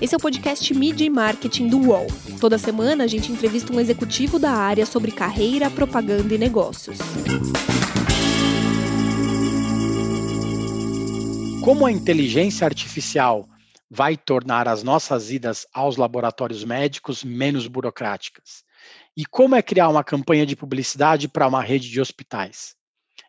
Esse é o podcast Media e Marketing do UOL. Toda semana a gente entrevista um executivo da área sobre carreira, propaganda e negócios. Como a inteligência artificial vai tornar as nossas idas aos laboratórios médicos menos burocráticas? E como é criar uma campanha de publicidade para uma rede de hospitais?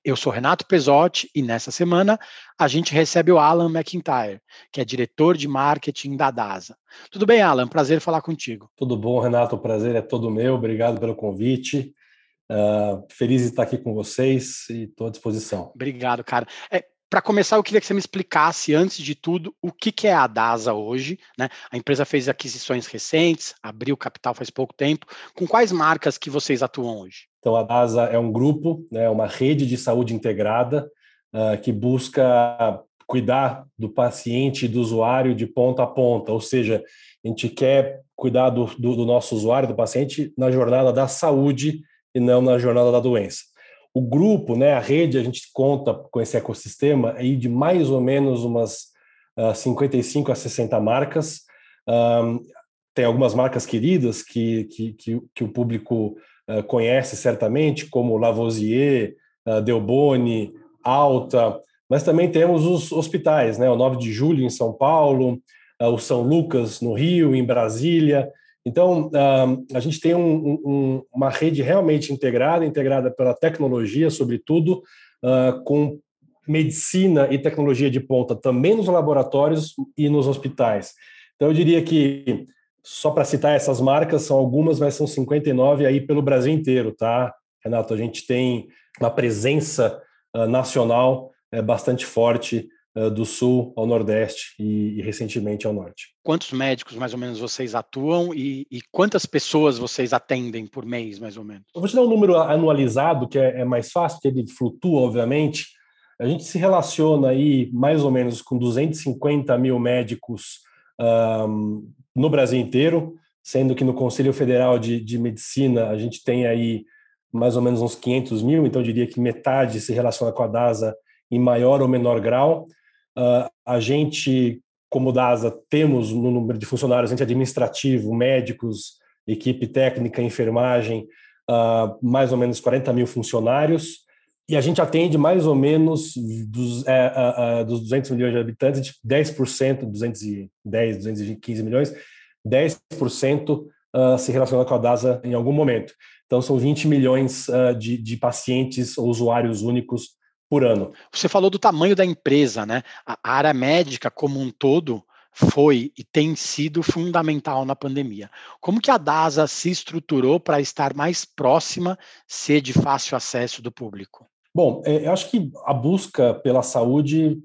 Eu sou Renato Pesotti e nessa semana a gente recebe o Alan McIntyre, que é diretor de marketing da DASA. Tudo bem, Alan? Prazer falar contigo. Tudo bom, Renato? O prazer é todo meu. Obrigado pelo convite. Uh, feliz de estar aqui com vocês e estou à disposição. Obrigado, cara. É, para começar, eu queria que você me explicasse, antes de tudo, o que, que é a DASA hoje. Né? A empresa fez aquisições recentes, abriu capital faz pouco tempo. Com quais marcas que vocês atuam hoje? Então, a DASA é um grupo, né, uma rede de saúde integrada uh, que busca cuidar do paciente e do usuário de ponta a ponta, ou seja, a gente quer cuidar do, do, do nosso usuário, do paciente, na jornada da saúde e não na jornada da doença. O grupo, né, a rede, a gente conta com esse ecossistema aí de mais ou menos umas uh, ah, 55 a 60 marcas. Um, tem algumas marcas queridas que, que, que, que o público uh, conhece certamente, como Lavoisier, uh, Delboni, Alta, mas também temos os hospitais, né, o 9 de julho em São Paulo, o São Lucas no Rio, em Brasília, então, a gente tem um, um, uma rede realmente integrada, integrada pela tecnologia, sobretudo, com medicina e tecnologia de ponta também nos laboratórios e nos hospitais. Então, eu diria que, só para citar essas marcas, são algumas, mas são 59 aí pelo Brasil inteiro, tá, Renato? A gente tem uma presença nacional é, bastante forte eh, do sul ao nordeste e, e, recentemente ao norte. Quantos médicos mais ou menos vocês atuam e, e, quantas pessoas vocês atendem por mês mais ou menos? Eu vou te dar um número anualizado que é, é mais fácil, que ele flutua obviamente. A gente se relaciona aí mais ou menos com 250 mil médicos um, no Brasil inteiro, sendo que no Conselho Federal de, de Medicina a gente tem aí mais ou menos uns 500 mil, então eu diria que metade se relaciona com a DASA em maior ou menor grau. Uh, a gente, como DASA, temos no número de funcionários entre administrativo, médicos, equipe técnica, enfermagem, uh, mais ou menos 40 mil funcionários. E a gente atende mais ou menos dos, é, uh, dos 200 milhões de habitantes, 10%, 210, 215 milhões, 10% se relaciona com a DASA em algum momento. Então, são 20 milhões de, de pacientes ou usuários únicos por ano. Você falou do tamanho da empresa, né? A área médica como um todo foi e tem sido fundamental na pandemia. Como que a DASA se estruturou para estar mais próxima, ser de fácil acesso do público? Bom, é, eu acho que a busca pela saúde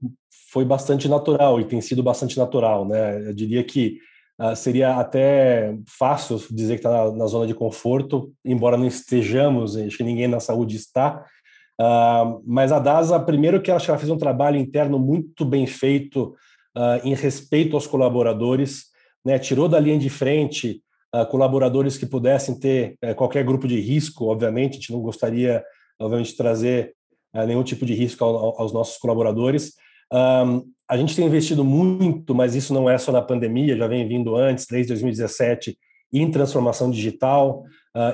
foi bastante natural e tem sido bastante natural, né? Eu diria que uh, seria até fácil dizer que está na, na, zona de conforto, embora não estejamos, acho que ninguém na saúde está, Uh, mas a DASA, primeiro que ela fez um trabalho interno muito bem feito uh, em respeito aos colaboradores, né? tirou da linha de frente uh, colaboradores que pudessem ter eh, qualquer grupo de risco, obviamente, a gente não gostaria, obviamente, de trazer nenhum tipo de risco ao, aos nossos colaboradores. a gente tem investido muito, mas isso não é só na pandemia, já vem vindo antes, desde 2017, em transformação digital,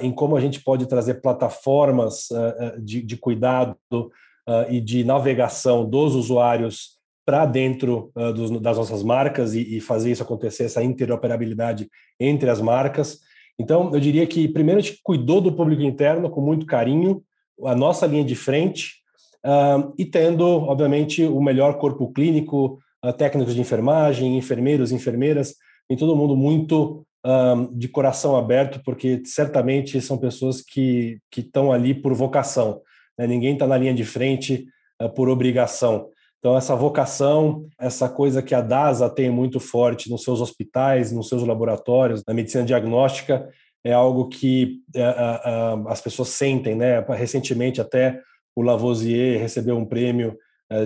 em como a gente pode trazer plataformas uh, de, de, cuidado uh, e de navegação dos usuários para dentro dos, das nossas marcas e, e, fazer isso acontecer, essa interoperabilidade entre as marcas. Então, eu diria que, primeiro, a gente cuidou do público interno com muito carinho, a nossa linha de frente, e tendo, obviamente, o melhor corpo clínico, técnicos de enfermagem, enfermeiros, enfermeiras, e todo mundo muito um, de coração aberto, porque certamente são pessoas que estão ali por vocação. Né? Ninguém está na linha de frente uh, por obrigação. Então, essa vocação, essa coisa que a DASA tem muito forte nos seus hospitais, nos seus laboratórios, na medicina diagnóstica, é algo que uh, uh, as pessoas sentem. Né? Recentemente, até o Lavoisier recebeu um prêmio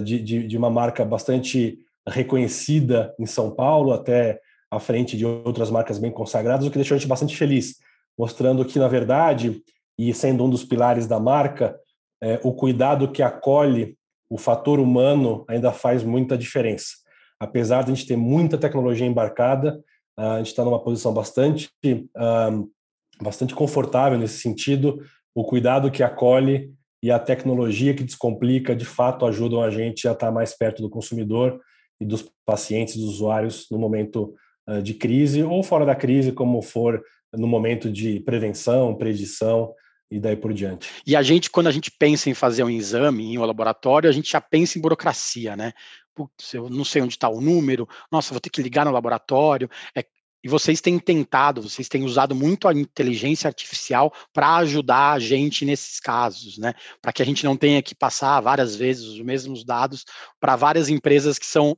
de, de, de uma marca bastante reconhecida em São Paulo, até à frente de outras marcas bem consagradas, o que deixou a gente bastante feliz, mostrando que, na verdade, e sendo um dos pilares da marca, é, o cuidado que acolhe o fator humano ainda faz muita diferença. Apesar de a gente ter muita tecnologia embarcada, a gente está numa posição bastante, bastante confortável nesse sentido. O cuidado que acolhe e a tecnologia que descomplica, de fato, ajudam a gente a estar mais perto do consumidor e dos pacientes, dos usuários no momento de crise ou fora da crise, como for no momento de prevenção, predição e daí por diante. E a gente, quando a gente pensa em fazer um exame em um laboratório, a gente já pensa em burocracia, né? Putz, eu não sei onde está o número, nossa, vou ter que ligar no laboratório. É, e vocês têm tentado, vocês têm usado muito a inteligência artificial para ajudar a gente nesses casos, né? Para que a gente não tenha que passar várias vezes os mesmos dados para várias empresas que são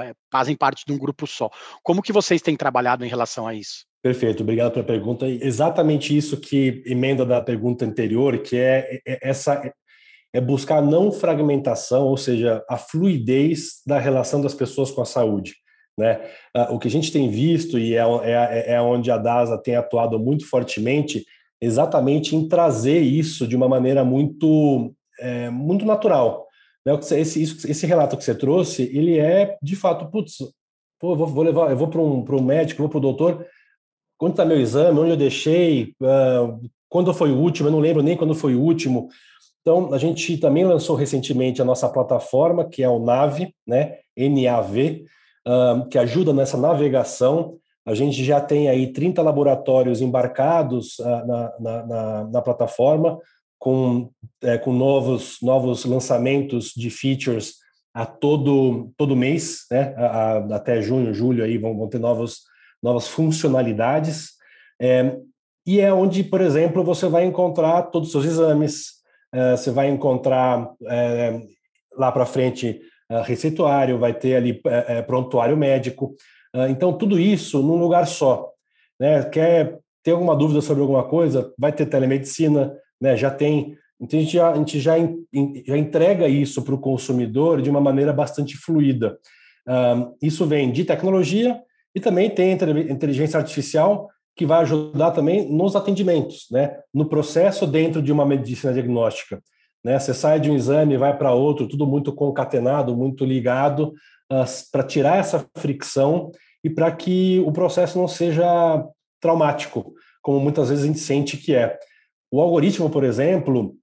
é, fazem parte de um grupo só. Como que vocês têm trabalhado em relação a isso? Perfeito, obrigado pela pergunta. Exatamente isso que emenda da pergunta anterior, que é, é essa é buscar não fragmentação, ou seja, a fluidez da relação das pessoas com a saúde. Né? Ah, o que a gente tem visto, e é, é, é onde a DASA tem atuado muito fortemente, exatamente em trazer isso de uma maneira muito, é, muito natural. Né? Esse, esse relato que você trouxe, ele é, de fato, putz, pô, vou, vou levar, eu vou para um, um médico, vou para o doutor, quando está meu exame, onde eu deixei, uh, quando foi o último, eu não lembro nem quando foi o último. Então, a gente também lançou recentemente a nossa plataforma, que é o NAV, né, NAV, que ajuda nessa navegação. A gente já tem aí 30 laboratórios embarcados uh, na, na, na, na, plataforma, com, é, com novos, novos lançamentos de features a todo, todo mês, né, a, a, até junho, julho, aí vão, vão ter novos novas funcionalidades. É, e é onde, por exemplo, você vai encontrar todos os seus exames, é, você vai encontrar é, lá para frente receituário, vai ter ali é, é, prontuário médico. então, tudo isso num lugar só. Né? Quer ter alguma dúvida sobre alguma coisa? Vai ter telemedicina, né? já tem. Então, a gente já, a gente já, já entrega isso para o consumidor de uma maneira bastante fluida. isso vem de tecnologia, e também tem inteligência artificial que vai ajudar também nos atendimentos, né? no processo dentro de uma medicina diagnóstica. Né? Você sai de um exame e vai para outro, tudo muito concatenado, muito ligado, para tirar essa fricção e para que o processo não seja traumático, como muitas vezes a gente sente que é. O algoritmo, por exemplo,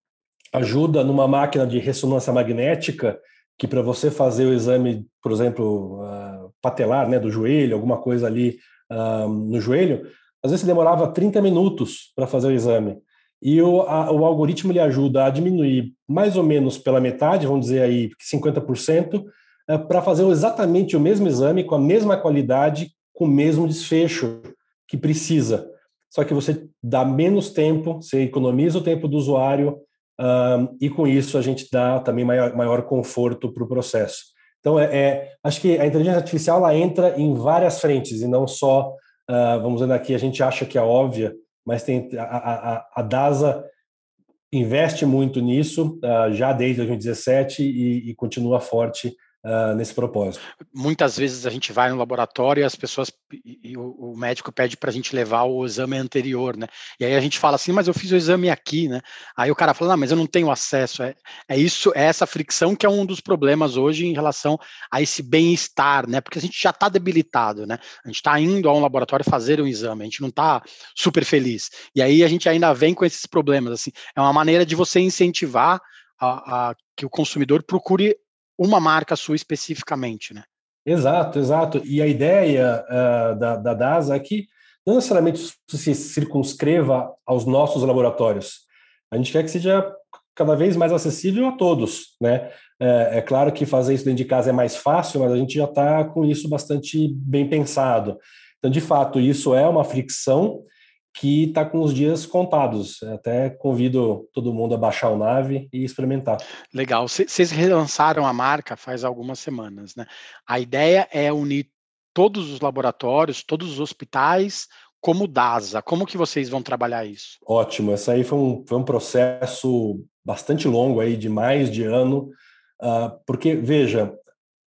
ajuda numa máquina de ressonância magnética que para você fazer o exame, por exemplo, uh, patelar, né, do joelho, alguma coisa ali uh, no joelho, às vezes demorava 30 minutos para fazer o exame. E o, a, o algoritmo lhe ajuda a diminuir mais ou menos pela metade, vamos dizer aí 50%, uh, para fazer exatamente o mesmo exame, com a mesma qualidade, com o mesmo desfecho que precisa. Só que você dá menos tempo, você economiza o tempo do usuário, um, e com isso a gente dá também maior, maior conforto para o processo. Então, é, é, acho que a inteligência artificial ela entra em várias frentes e não só, uh, vamos dizer aqui, a gente acha que é óbvia, mas tem a, a, a DASA investe muito nisso uh, já desde 2017 e, e continua forte uh, nesse propósito. Muitas vezes a gente vai no laboratório e as pessoas e o, o médico pede para a gente levar o exame anterior, né? E aí a gente fala assim, mas eu fiz o exame aqui, né? Aí o cara fala, não, mas eu não tenho acesso. É, é isso, é essa fricção que é um dos problemas hoje em relação a esse bem-estar, né? Porque a gente já está debilitado, né? A gente está indo a um laboratório fazer um exame, a gente não está super feliz. E aí a gente ainda vem com esses problemas, assim. É uma maneira de você incentivar a, a, que o consumidor procure uma marca sua especificamente, né? Exato, exato. E a ideia uh, da, da DASA é que não necessariamente se circunscreva aos nossos laboratórios. A gente quer que seja cada vez mais acessível a todos, né? É, é claro que fazer isso dentro de casa é mais fácil, mas a gente já está com isso bastante bem pensado. Então, de fato, isso é uma fricção que está com os dias contados. Até convido todo mundo a baixar o Nave e experimentar. Legal. Vocês relançaram a marca faz algumas semanas, né? A ideia é unir todos os laboratórios, todos os hospitais, como DASA. Como que vocês vão trabalhar isso? Ótimo. Esse aí foi um, foi um processo bastante longo aí, de mais de ano, uh, porque, veja,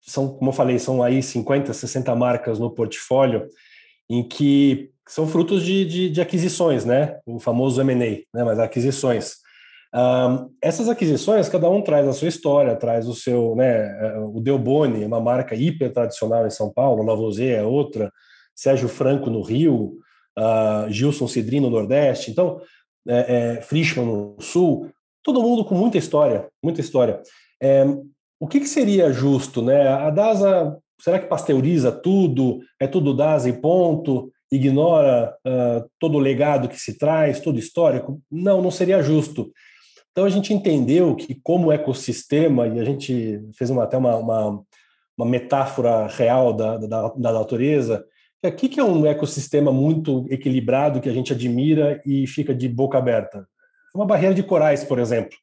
são, como eu falei, são aí 50, 60 marcas no portfólio, em que são frutos de, de, de aquisições, né? O famoso M&A, né? Mas aquisições. Um, essas aquisições, cada um traz a sua história, traz o seu, né? O Delboni, uma marca hiper tradicional em São Paulo, Lavoisier é outra, Sérgio Franco no Rio, uh, Gilson Cidrino no Nordeste, então, é, é, Frischmann no Sul, todo mundo com muita história, muita história. É, o que, que, seria justo, né? A DASA, será que pasteuriza tudo? É tudo DASA e ponto? Ignora uh, todo o legado que se traz, todo histórico? Não, não seria justo. Então a gente entendeu que como ecossistema, e a gente fez uma, até uma, uma, uma metáfora real da, da, da natureza, que aqui que é um ecossistema muito equilibrado que a gente admira e fica de boca aberta. É uma barreira de corais, por exemplo,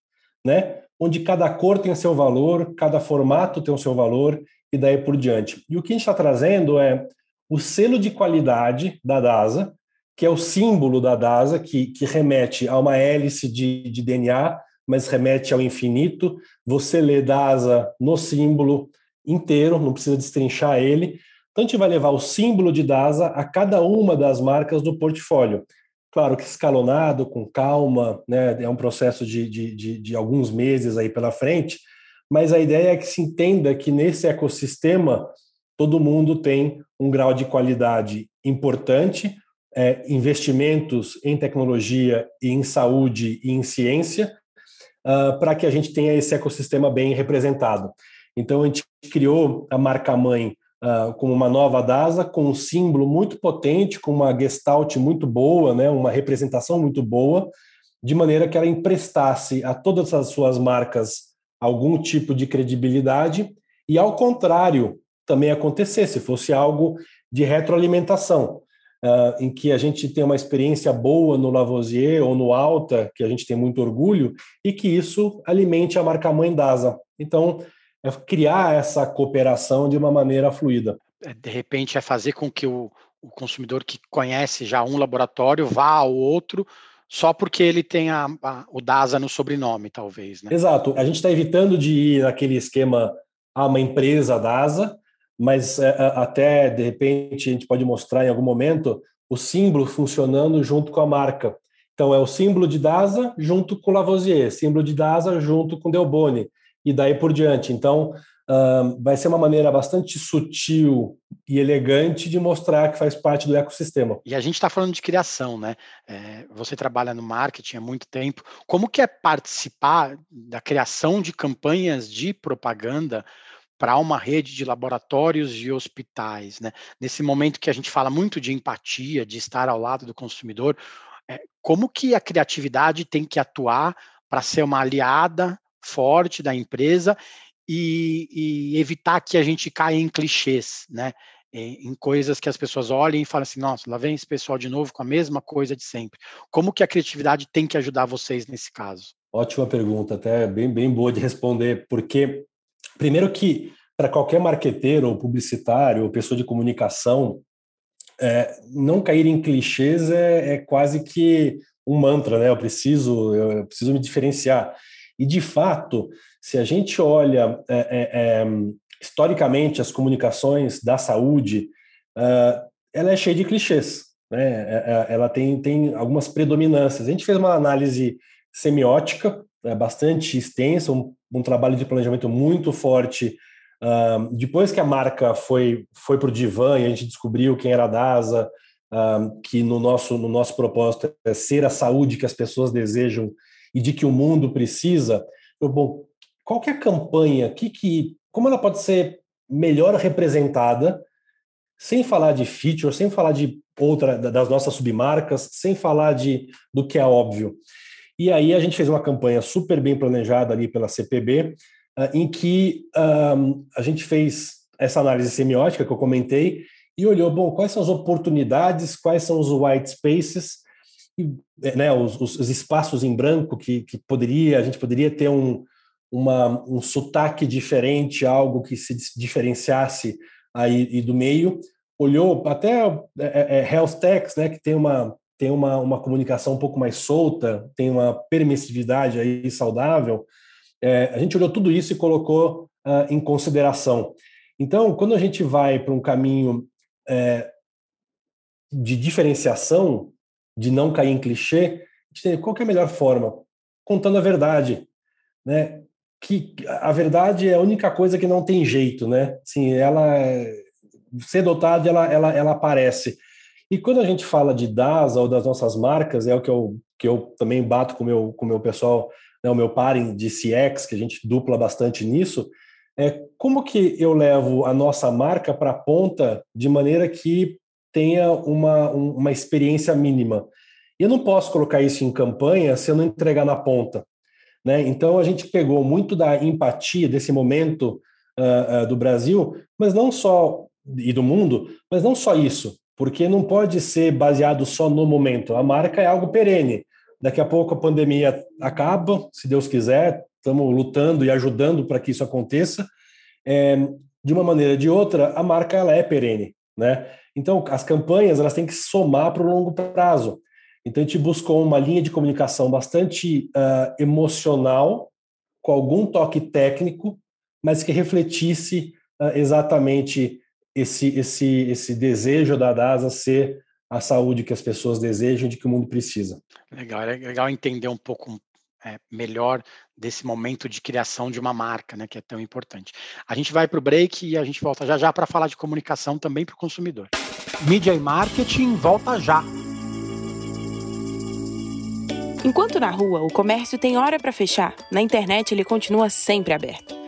né? onde cada cor tem seu valor, cada formato tem o seu valor e daí por diante. E o que a gente está trazendo é o selo de qualidade da DASA, que é o símbolo da DASA, que, que remete a uma hélice de, de DNA, mas remete ao infinito. Você lê DASA no símbolo inteiro, não precisa destrinchar ele. Então, a gente vai levar o símbolo de DASA a cada uma das marcas do portfólio. Claro que escalonado, com calma, né? é um processo de, de, de, de alguns meses aí pela frente, mas a ideia é que se entenda que nesse ecossistema todo mundo tem um grau de qualidade importante, é, investimentos em tecnologia e em saúde e em ciência, uh, para que a gente tenha esse ecossistema bem representado. Então, a gente criou a marca-mãe uh, como uma nova DASA, com um símbolo muito potente, com uma gestalt muito boa, né, uma representação muito boa, de maneira que ela emprestasse a todas as suas marcas algum tipo de credibilidade e, ao contrário, também acontecesse, fosse algo de retroalimentação, uh, em que a gente tem uma experiência boa no Lavoisier ou no Alta, que a gente tem muito orgulho, e que isso alimente a marca-mãe DASA. Então, é criar essa cooperação de uma maneira fluida. É, de repente, é fazer com que o, o consumidor que conhece já um laboratório vá ao outro só porque ele tem a, a, o DASA no sobrenome, talvez. Né? Exato. A gente está evitando de ir naquele esquema a ah, uma empresa DASA, mas é, é, até de repente a gente pode mostrar em algum momento o símbolo funcionando junto com a marca. Então é o símbolo de DASA junto com Lavoisier, símbolo de DASA junto com Delboni e daí por diante. Então, vai ser uma maneira bastante sutil e elegante de mostrar que faz parte do ecossistema. E a gente está falando de criação, né? É, você trabalha no marketing há muito tempo. Como que é participar da criação de campanhas de propaganda para uma rede de laboratórios e hospitais, né? Nesse momento que a gente fala muito de empatia, de estar ao lado do consumidor, é, como que a criatividade tem que atuar para ser uma aliada forte da empresa e, e, evitar que a gente caia em clichês, né? Em coisas que as pessoas olhem e falem assim, nossa, lá vem esse pessoal de novo com a mesma coisa de sempre. Como que a criatividade tem que ajudar vocês nesse caso? Ótima pergunta, até bem, bem boa de responder, porque primeiro que para qualquer marqueteiro ou publicitário ou pessoa de comunicação, é, não cair em clichês é, é, quase que um mantra, né? Eu preciso, eu preciso me diferenciar. E, de fato, se a gente olha é, é, é historicamente as comunicações da saúde, é, ela é cheia de clichês. Né? Ela tem, tem algumas predominâncias. A gente fez uma análise semiótica bastante extensa, um, um, trabalho de planejamento muito forte. Uh, depois que a marca foi, foi para o divã e a gente descobriu quem era a DASA, uh, que no nosso, no nosso propósito é ser a saúde que as pessoas desejam e de que o mundo precisa, eu, bom, qual que é a campanha, que, que, como ela pode ser melhor representada, sem falar de feature, sem falar de outra das nossas submarcas, sem falar de do que é óbvio. E aí a gente fez uma campanha super bem planejada ali pela CPB, ah, em que um, a gente fez essa análise semiótica que eu comentei e olhou, bom, quais são as oportunidades, quais são os white spaces né, os, os, espaços em branco que, que poderia a gente poderia ter um, uma, um sotaque diferente, algo que se diferenciasse aí do meio. Olhou até é, é, é, Health Techs, né, que tem uma tem uma, uma comunicação um pouco mais solta, tem uma permissividade aí saudável. É, a gente olhou tudo isso e colocou uh, em consideração. Então, quando a gente vai para um caminho é, de diferenciação, de não cair em clichê, qual é a melhor forma? Contando a verdade, né? Que a verdade é a única coisa que não tem jeito, né? Assim, ela é, ou tarde ela, ela, ela aparece. E quando a gente fala de DASA ou das nossas marcas, é o que eu, que eu também bato com meu, o com meu pessoal, né, o meu parem de CX, que a gente dupla bastante nisso, é como que eu levo a nossa marca para a ponta de maneira que tenha uma, uma experiência mínima. E eu não posso colocar isso em campanha se eu não entregar na ponta. Né? Então, a gente pegou muito da empatia desse momento uh, uh, do Brasil, mas não só, e do mundo, mas não só isso, porque não pode ser baseado só no momento. A marca é algo perene. Daqui a pouco a pandemia acaba, se Deus quiser, estamos lutando e ajudando para que isso aconteça. É, de uma maneira ou de outra, a marca ela é perene, né? Então, as campanhas elas têm que somar para o longo prazo. Então, a gente buscou uma linha de comunicação bastante uh, emocional, com algum toque técnico, mas que refletisse uh, exatamente esse, esse, esse desejo da DASA ser a saúde que as pessoas desejam, de que o mundo precisa. Legal, é legal entender um pouco é, melhor desse momento de criação de uma marca, né, que é tão importante. A gente vai para o break e a gente volta já já para falar de comunicação também para o consumidor. Mídia e marketing volta já. Enquanto na rua o comércio tem hora para fechar, na internet ele continua sempre aberto.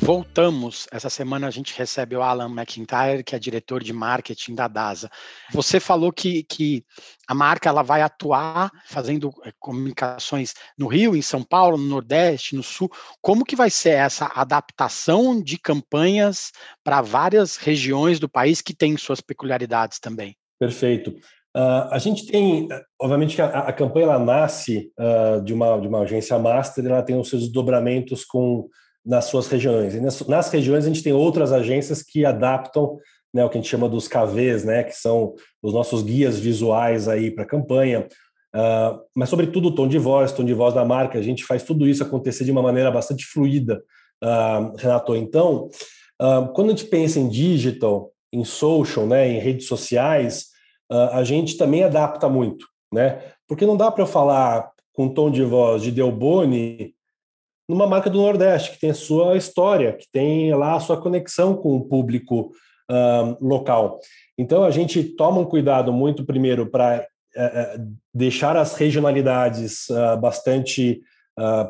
Voltamos. Essa semana a gente recebe o Alan McIntyre, que é diretor de marketing da DASA. Você falou que, que a marca ela vai atuar fazendo eh, comunicações no Rio, em São Paulo, no Nordeste, no Sul. Como que vai ser essa adaptação de campanhas para várias regiões do país que têm suas peculiaridades também? Perfeito. Uh, a gente tem, obviamente, a, a campanha ela nasce uh, de, uma, de uma agência master, ela tem os seus desdobramentos com nas suas regiões. E nas, nas, regiões a gente tem outras agências que adaptam né, o que a gente chama dos KVs, né, que são os nossos guias visuais aí para a campanha. Uh, mas, sobretudo, o tom de voz, tom de voz da marca, a gente faz tudo isso acontecer de uma maneira bastante fluida, uh, Renato. Então, uh, quando a gente pensa em digital, em social, né, em redes sociais, a gente também adapta muito, né? Porque não dá para eu falar com tom de voz de Delboni numa marca do Nordeste, que tem a sua história, que tem lá a sua conexão com o público uh, local. Então, a gente toma um cuidado muito, primeiro, para uh, eh, eh, deixar as regionalidades uh, bastante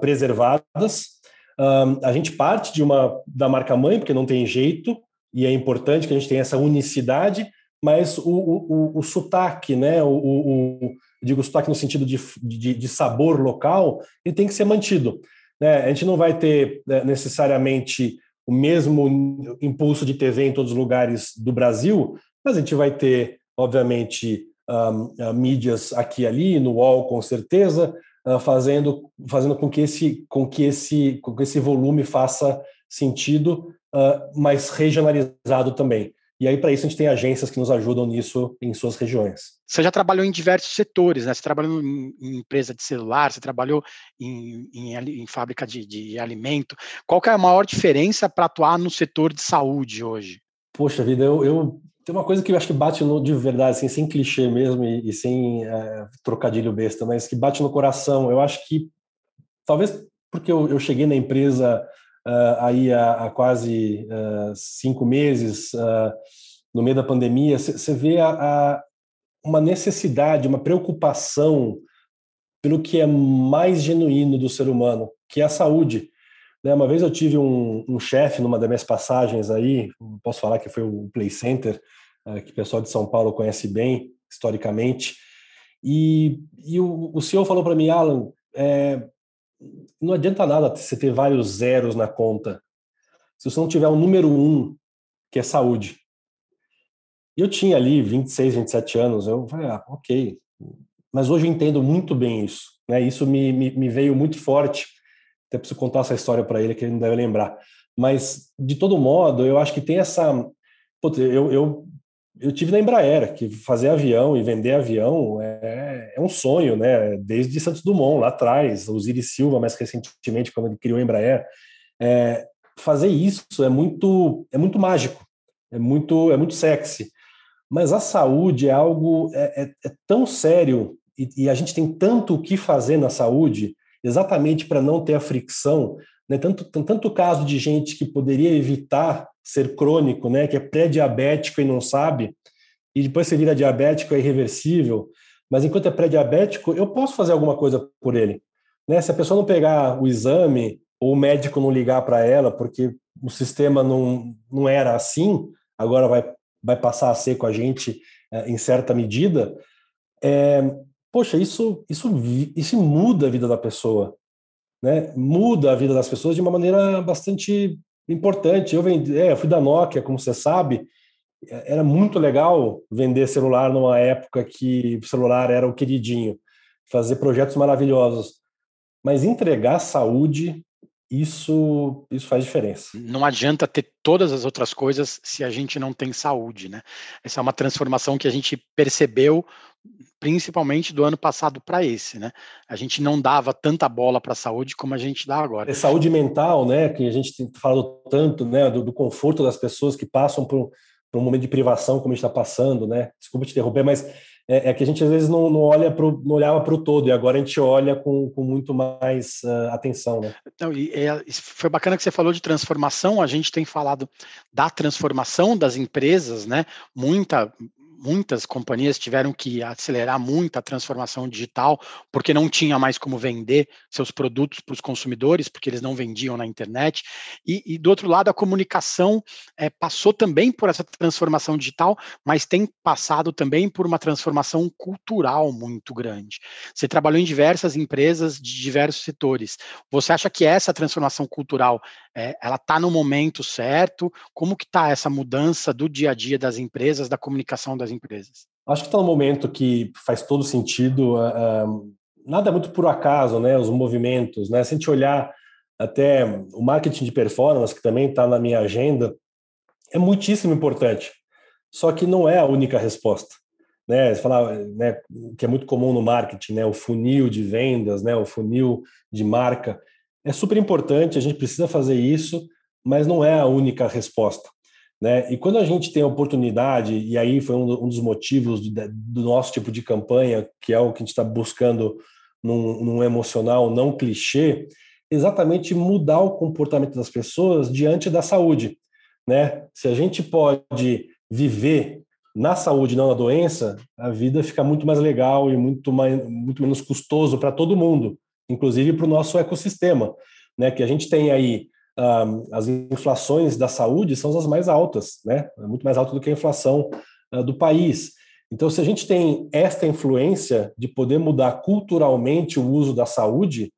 preservadas. a gente parte de uma da marca mãe, porque não tem jeito, e é importante que a gente tenha essa unicidade, mas o, o, o, o sotaque, né, o, o, digo sotaque no sentido de, de, de sabor local, ele tem que ser mantido. Né? A gente não vai ter né, necessariamente o mesmo impulso de TV em todos os lugares do Brasil, mas a gente vai ter, obviamente, um, uh, mídias aqui e ali, no UOL com certeza, uh, fazendo, fazendo com, que esse, com, que esse, com que esse volume faça sentido, uh, mas regionalizado também. E aí, para isso, a gente tem agências que nos ajudam nisso em suas regiões. Você já trabalhou em diversos setores, né? Você trabalhou em, em empresa de celular, você trabalhou em, em, em fábrica de, de, alimento. Qual que é a maior diferença para atuar no setor de saúde hoje? Poxa vida, eu, eu tem uma coisa que eu acho que bate no, de verdade, assim, sem clichê mesmo e, e sem é, trocadilho besta, mas que bate no coração. Eu acho que talvez porque eu, eu cheguei na empresa uh, aí há, há quase uh, cinco meses, uh, no meio da pandemia, você vê a, a, uma necessidade, uma preocupação pelo que é mais genuíno do ser humano, que é a saúde. Né? Uma vez eu tive um, um chefe numa das minhas passagens aí, posso falar que foi o Play Center, que o pessoal de São Paulo conhece bem, historicamente, e, e o, o senhor falou para mim, Alan, é, não adianta nada você ter vários zeros na conta se você não tiver um número um, que é saúde. E eu tinha ali 26, 27 anos, eu falei, ah, ok. Mas hoje eu entendo muito bem isso. Né? Isso me, me, me veio muito forte. Até preciso contar essa história para ele, que ele não deve lembrar. Mas, de todo modo, eu acho que tem essa. Putz, eu, eu eu tive na Embraer, que fazer avião e vender avião é, é, um sonho, né? Desde Santos Dumont, lá atrás, o Ziri Silva, mais recentemente, quando ele criou a Embraer. É, fazer isso é muito, é muito mágico, é muito, é muito sexy. Mas a saúde é algo é, é, é tão sério e, e, a gente tem tanto o que fazer na saúde, exatamente para não ter a fricção. Né? Tanto, tanto caso de gente que poderia evitar ser crônico, né? que é pré-diabético e não sabe, e depois você vira diabético, é irreversível. Mas enquanto é pré-diabético, eu posso fazer alguma coisa por ele. Né? Se a pessoa não pegar o exame ou o médico não ligar para ela, porque o sistema não, não era assim, agora vai, vai passar a ser com a gente é, em certa medida, é, poxa, isso, isso, isso muda a vida da pessoa. Né? Muda a vida das pessoas de uma maneira bastante importante. Eu, vendi, é, eu fui da Nokia, como você sabe, era muito legal vender celular numa época que o celular era o queridinho, fazer projetos maravilhosos. Mas entregar saúde isso, isso faz diferença. Não adianta ter todas as outras coisas se a gente não tem saúde, né? Essa é uma transformação que a gente percebeu principalmente do ano passado para esse, né? A gente não dava tanta bola para a saúde como a gente dá agora. É saúde mental, né? Que a gente tem falado tanto, né? Do, do conforto das pessoas que passam por, por um momento de privação como a gente está passando, né? Desculpa te interromper, mas é, é, que a gente às vezes não, não olha pro, não olhava para o todo e agora a gente olha com, com muito mais uh, atenção, né? Então, e, é, foi bacana que você falou de transformação. A gente tem falado da transformação das empresas, né? Muita muitas companhias tiveram que acelerar muito a transformação digital, porque não tinha mais como vender seus produtos para os consumidores, porque eles não vendiam na internet. E, e do outro lado, a comunicação é, passou também por essa transformação digital, mas tem passado também por uma transformação cultural muito grande. Você trabalhou em diversas empresas de diversos setores. Você acha que essa transformação cultural é, ela está no momento certo? Como que está essa mudança do dia a dia das empresas, da comunicação das empresas? Acho que está no momento que faz todo sentido. Uh, nada muito por acaso, né? Os movimentos, né? Se a gente olhar até o marketing de performance, que também está na minha agenda, é muitíssimo importante. Só que não é a única resposta. Né, você fala, né, que é muito comum no marketing, né, o funil de vendas, né, o funil de marca. É super importante, a gente precisa fazer isso, mas não é a única resposta. Né? E quando a gente tem a oportunidade, e aí foi um, um dos motivos do, do, nosso tipo de campanha, que é o que a gente está buscando num, num, emocional não clichê, exatamente mudar o comportamento das pessoas diante da saúde. Né? Se a gente pode viver na saúde, não na doença, a vida fica muito mais legal e muito, mais, muito menos custoso para todo mundo inclusive para o nosso ecossistema, né? Que a gente tem aí as inflações da saúde são as mais altas, né? É muito mais alta do que a inflação uh, do país. Então, se a gente tem esta influência de poder mudar culturalmente o uso da saúde,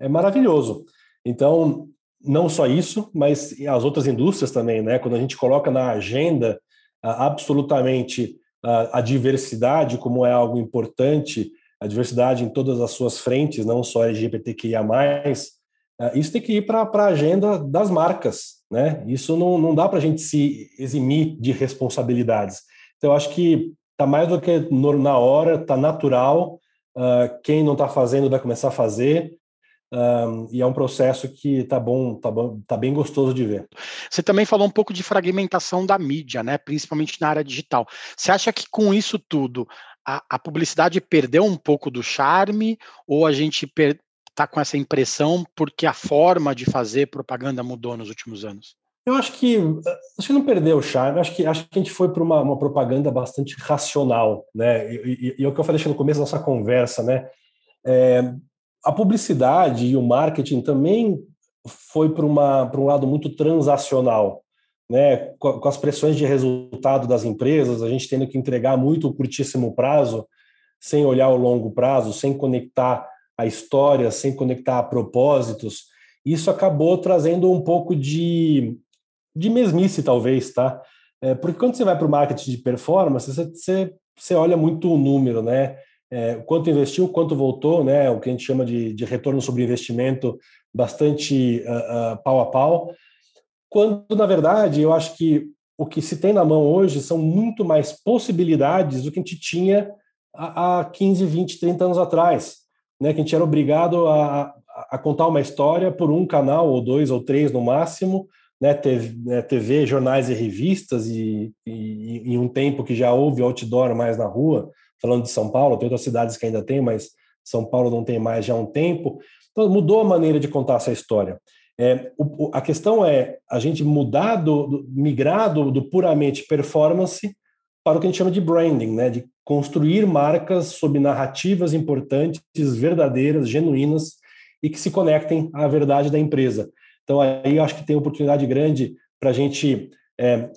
é maravilhoso. Então, não só isso, mas as outras indústrias também, né? Quando a gente coloca na agenda uh, absolutamente uh, a diversidade como é algo importante a diversidade em todas as suas frentes, não só LGBTQIA+, isso tem que ir para a agenda das marcas, né? Isso não, não dá para a gente se eximir de responsabilidades. Então, acho que está mais do que na hora, está natural, uh, quem não está fazendo vai começar a fazer, um, e é um processo que tá bom, tá bom, tá bem gostoso de ver. Você também falou um pouco de fragmentação da mídia, né? Principalmente na área digital. Você acha que com isso tudo a, a publicidade perdeu um pouco do charme ou a gente está com essa impressão porque a forma de fazer propaganda mudou nos últimos anos? Eu acho que acho que não perdeu o charme. Acho que acho que a gente foi para uma, uma, propaganda bastante racional, né? E, e, e, é o que eu falei no começo da nossa conversa, né? É, a publicidade e o marketing também foi para uma para um lado muito transacional né, com, com as pressões de resultado das empresas, a gente tendo que entregar muito o curtíssimo prazo, sem olhar o longo prazo, sem conectar a história, sem conectar a propósitos, isso acabou trazendo um pouco de, de mesmice, talvez, tá? É, porque quando você vai para o marketing de performance, você, você, você olha muito o número, né? É, quanto investiu, quanto voltou, né? O que a gente chama de, de retorno sobre investimento bastante uh, uh, pau a pau quando na verdade eu acho que o que se tem na mão hoje são muito mais possibilidades do que a gente tinha há 15, 20, 30 anos atrás, né? Que a gente era obrigado a, a contar uma história por um canal ou dois ou três no máximo, né? TV, né? TV jornais e revistas e, e, e um tempo que já houve outdoor mais na rua, falando de São Paulo, tem outras cidades que ainda tem, mas São Paulo não tem mais já há um tempo. Então mudou a maneira de contar essa história. É, o, a questão é a gente mudar do, do migrar do, do, puramente performance para o que a gente chama de branding, né? De construir marcas sob narrativas importantes, verdadeiras, genuínas e que se conectem à verdade da empresa. Então aí eu acho que tem oportunidade grande para a gente é,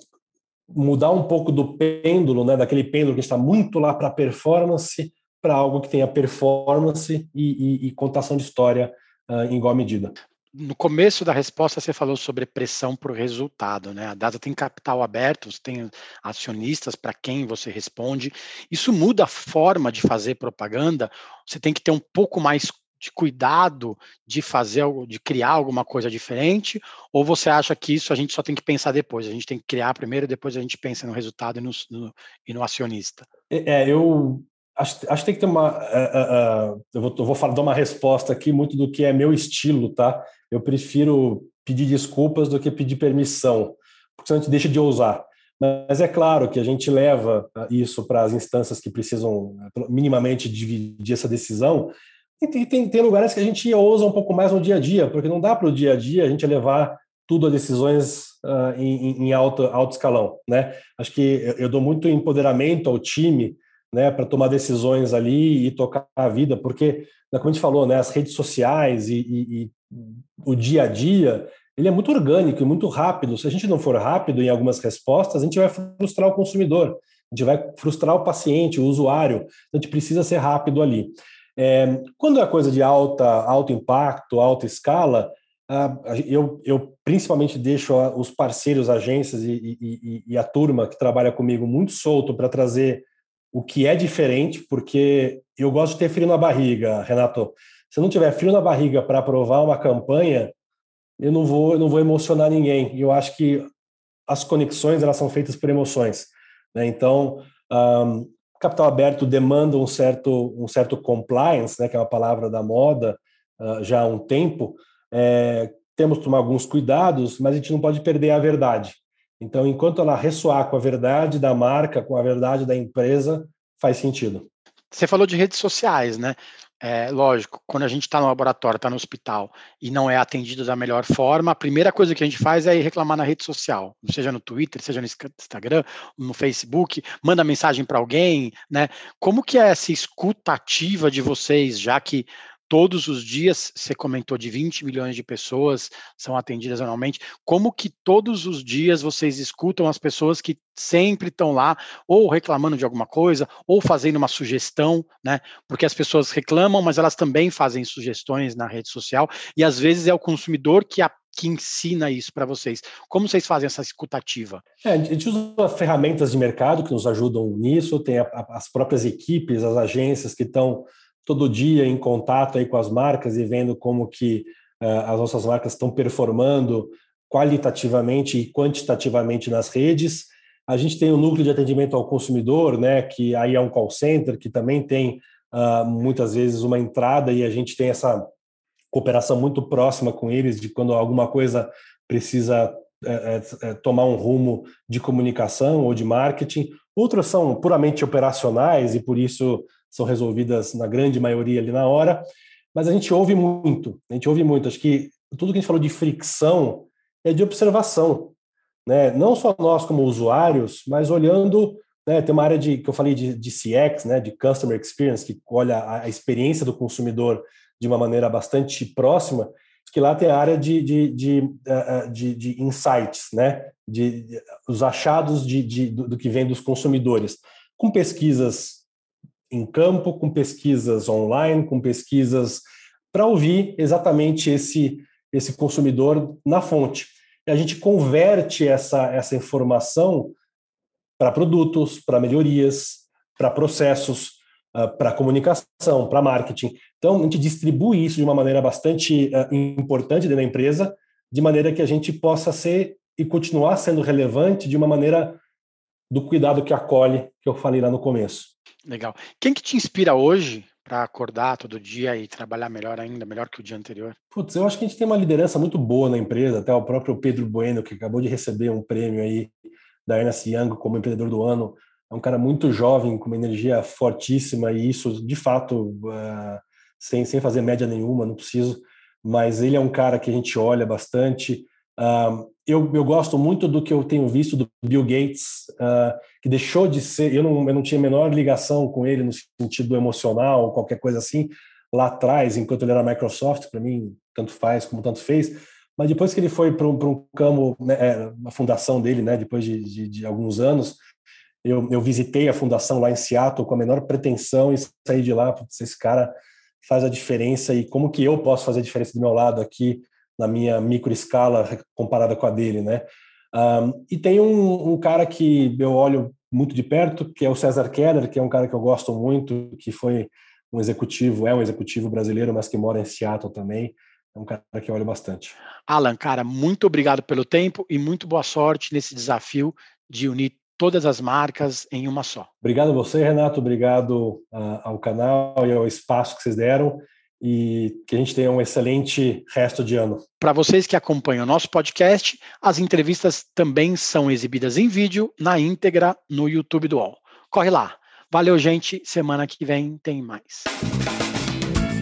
mudar um pouco do pêndulo, né? Daquele pêndulo que está muito lá para performance para algo que tenha performance e, e, e contação de história uh, em igual medida no começo da resposta você falou sobre pressão por resultado, né? A Data tem capital aberto, tem acionistas para quem você responde. Isso muda a forma de fazer propaganda. Você tem que ter um pouco mais de cuidado de fazer, de criar alguma coisa diferente, ou você acha que isso a gente só tem que pensar depois? A gente tem que criar primeiro, depois a gente pensa no resultado e no, no, e no acionista. É, eu acho, acho que tem que ter uma. Uh, uh, eu vou, eu vou falar, dar uma resposta aqui muito do que é meu estilo, tá? Eu prefiro pedir desculpas do que pedir permissão, porque senão a gente deixa de ousar. Mas é claro que a gente leva isso para as instâncias que precisam minimamente dividir essa decisão. E tem, tem, tem lugares que a gente ousa um pouco mais no dia a dia, porque não dá para o dia a dia a gente levar tudo a decisões uh, em, em alto, alto escalão. Né? Acho que eu, eu dou muito empoderamento ao time né, para tomar decisões ali e tocar a vida, porque, como a gente falou, né, as redes sociais e, e, e o dia a dia, ele é muito orgânico e muito rápido. Se a gente não for rápido em algumas respostas, a gente vai frustrar o consumidor, a gente vai frustrar o paciente, o usuário. Então, a gente precisa ser rápido ali. É, quando é coisa de alta, alto impacto, alta escala, eu, eu principalmente deixo os parceiros, agências e, e, e a turma que trabalha comigo muito solto para trazer o que é diferente, porque eu gosto de ter frio na barriga, Renato. Se não tiver frio na barriga para aprovar uma campanha, eu não vou, eu não vou emocionar ninguém. E eu acho que as conexões elas são feitas por emoções. Né? Então, um, capital aberto demanda um certo, um certo compliance, né, que é uma palavra da moda uh, já há um tempo. É, temos que tomar alguns cuidados, mas a gente não pode perder a verdade. Então, enquanto ela ressoar com a verdade da marca, com a verdade da empresa, faz sentido. Você falou de redes sociais, né? É, lógico, quando a gente está no laboratório, está no hospital e não é atendido da melhor forma, a primeira coisa que a gente faz é ir reclamar na rede social, seja no Twitter, seja no Instagram, no Facebook, manda mensagem para alguém, né? Como que é essa escuta ativa de vocês, já que todos os dias, você comentou de 20 milhões de pessoas são atendidas anualmente, como que todos os dias vocês escutam as pessoas que sempre estão lá, ou reclamando de alguma coisa, ou fazendo uma sugestão, né? Porque as pessoas reclamam, mas elas também fazem sugestões na rede social, e às vezes é o consumidor que a que ensina isso para vocês? Como vocês fazem essa escutativa? É, a gente usa ferramentas de mercado que nos ajudam nisso, tem a, a, as próprias equipes, as agências que estão todo dia em contato aí com as marcas e vendo como que uh, as nossas marcas estão performando qualitativamente e quantitativamente nas redes. A gente tem o núcleo de atendimento ao consumidor, né, que aí é um call center que também tem uh, muitas vezes uma entrada e a gente tem essa cooperação muito próxima com eles de quando alguma coisa precisa é, é, tomar um rumo de comunicação ou de marketing. Outras são puramente operacionais e por isso são resolvidas na grande maioria ali na hora, mas a gente ouve muito, a gente ouve muito. Acho que tudo que a gente falou de fricção é de observação, né? Não só nós como usuários, mas olhando, né? Tem uma área de que eu falei de, de CX, né? De Customer Experience, que olha a, a experiência do consumidor de uma maneira bastante próxima, que lá tem a área de, de, de, de, de insights, né? De, de, os achados de, do, do que vem dos consumidores, com pesquisas em campo, com pesquisas online, com pesquisas para ouvir exatamente esse, esse consumidor na fonte. E a gente converte essa, essa informação para produtos, para melhorias, para processos, uh, para comunicação, para marketing. Então, a gente distribui isso de uma maneira bastante uh, importante dentro da empresa, de maneira que a gente possa ser e continuar sendo relevante de uma maneira do cuidado que acolhe, que eu falei lá no começo. Legal. Quem que te inspira hoje para acordar todo dia e trabalhar melhor ainda, melhor que o dia anterior? Putz, eu acho que a gente tem uma liderança muito boa na empresa, até o próprio Pedro Bueno, que acabou de receber um prêmio aí da Ernest Young como empreendedor do ano, é um cara muito jovem, com uma energia fortíssima, e isso, de fato, uh, sem, sem fazer média nenhuma, não preciso, mas ele é um cara que a gente olha bastante. Eu, eu gosto muito do que eu tenho visto do Bill Gates, uh, que deixou de ser. Eu não, eu não tinha a menor ligação com ele no sentido emocional, qualquer coisa assim, lá atrás, enquanto ele era Microsoft, para mim, tanto faz como tanto fez. Mas depois que ele foi para um, um campo, né, é, a fundação dele, né, depois de, de, de alguns anos, eu, eu, visitei a fundação lá em Seattle com a menor pretensão e saí de lá, putz, esse cara faz a diferença e como que eu posso fazer a diferença do meu lado aqui na minha micro escala comparada com a dele, né? Um, e tem um, um, cara que eu olho muito de perto, que é o César Keller, que é um cara que eu gosto muito, que foi um executivo, é um executivo brasileiro, mas que mora em Seattle também. É um cara que eu olho bastante. Alan, cara, muito obrigado pelo tempo e muito boa sorte nesse desafio de unir todas as marcas em uma só. Obrigado a você, Renato. Obrigado uh, ao canal e ao espaço que vocês deram e que a gente tenha um excelente resto de ano. Para vocês que acompanham o nosso podcast, as entrevistas também são exibidas em vídeo na íntegra no YouTube do UOL. Corre lá. Valeu, gente. Semana que vem tem mais.